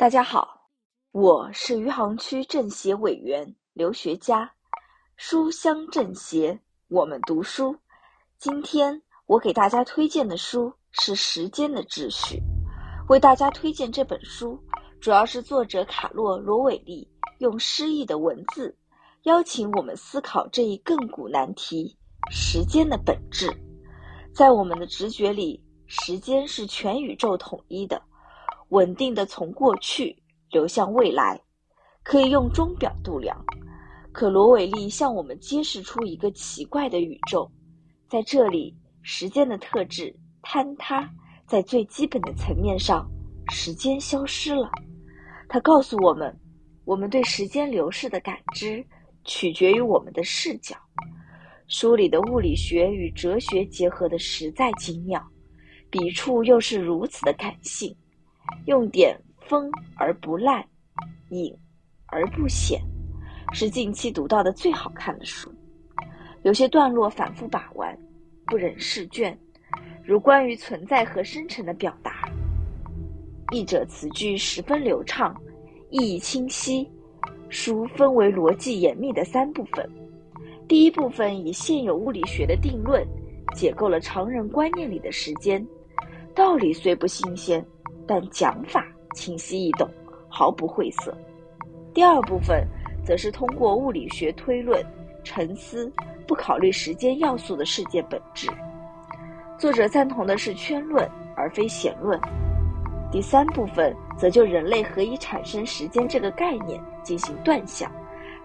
大家好，我是余杭区政协委员刘学佳，书香政协，我们读书。今天我给大家推荐的书是《时间的秩序》。为大家推荐这本书，主要是作者卡洛·罗韦利用诗意的文字，邀请我们思考这一亘古难题——时间的本质。在我们的直觉里，时间是全宇宙统一的。稳定的从过去流向未来，可以用钟表度量。可罗韦利向我们揭示出一个奇怪的宇宙，在这里，时间的特质坍塌在最基本的层面上，时间消失了。他告诉我们，我们对时间流逝的感知取决于我们的视角。书里的物理学与哲学结合的实在精妙，笔触又是如此的感性。用点锋而不烂，隐而不显，是近期读到的最好看的书。有些段落反复把玩，不忍释卷，如关于存在和生成的表达。译者词句十分流畅，意义清晰。书分为逻辑严密的三部分。第一部分以现有物理学的定论解构了常人观念里的时间道理，虽不新鲜。但讲法清晰易懂，毫不晦涩。第二部分则是通过物理学推论、沉思，不考虑时间要素的世界本质。作者赞同的是圈论而非弦论。第三部分则就人类何以产生时间这个概念进行断想，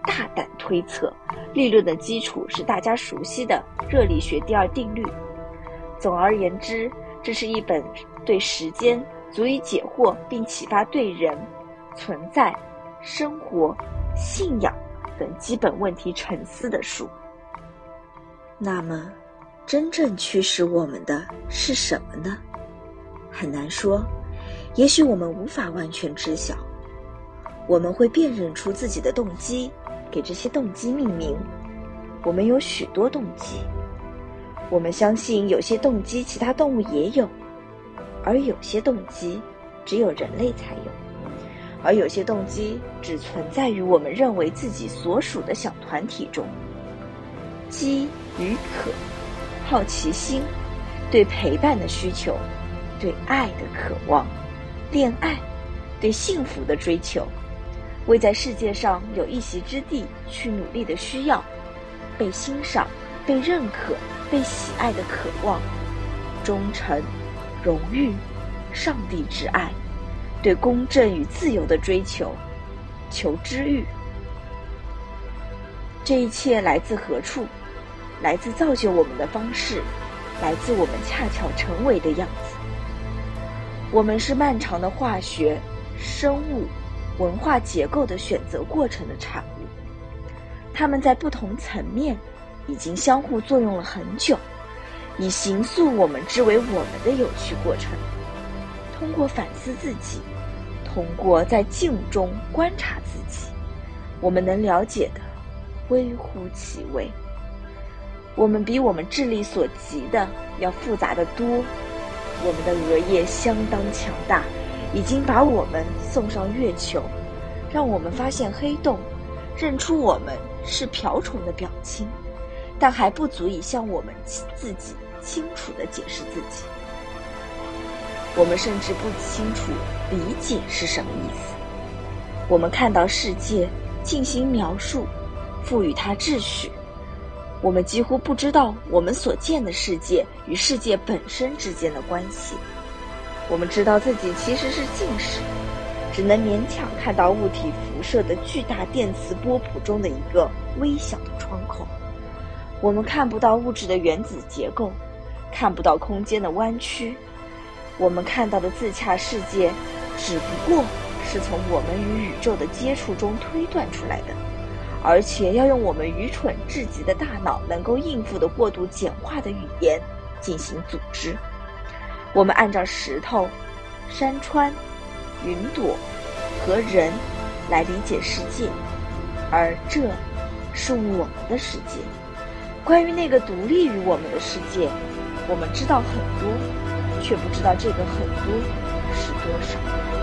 大胆推测。立论的基础是大家熟悉的热力学第二定律。总而言之，这是一本对时间。足以解惑并启发对人、存在、生活、信仰等基本问题沉思的书。那么，真正驱使我们的是什么呢？很难说，也许我们无法完全知晓。我们会辨认出自己的动机，给这些动机命名。我们有许多动机，我们相信有些动机其他动物也有。而有些动机只有人类才有，而有些动机只存在于我们认为自己所属的小团体中。饥与渴，好奇心，对陪伴的需求，对爱的渴望，恋爱，对幸福的追求，为在世界上有一席之地去努力的需要，被欣赏、被认可、被喜爱的渴望，忠诚。荣誉，上帝之爱，对公正与自由的追求，求知欲。这一切来自何处？来自造就我们的方式，来自我们恰巧成为的样子。我们是漫长的化学、生物、文化结构的选择过程的产物，它们在不同层面已经相互作用了很久。以形塑我们之为我们的有趣过程，通过反思自己，通过在静中观察自己，我们能了解的微乎其微。我们比我们智力所及的要复杂的多。我们的额叶相当强大，已经把我们送上月球，让我们发现黑洞，认出我们是瓢虫的表亲，但还不足以向我们自己。清楚地解释自己，我们甚至不清楚理解是什么意思。我们看到世界，进行描述，赋予它秩序。我们几乎不知道我们所见的世界与世界本身之间的关系。我们知道自己其实是近视，只能勉强看到物体辐射的巨大电磁波谱中的一个微小的窗口。我们看不到物质的原子结构。看不到空间的弯曲，我们看到的自洽世界，只不过是从我们与宇宙的接触中推断出来的，而且要用我们愚蠢至极的大脑能够应付的过度简化的语言进行组织。我们按照石头、山川、云朵和人来理解世界，而这是我们的世界。关于那个独立于我们的世界。我们知道很多，却不知道这个很多是多少。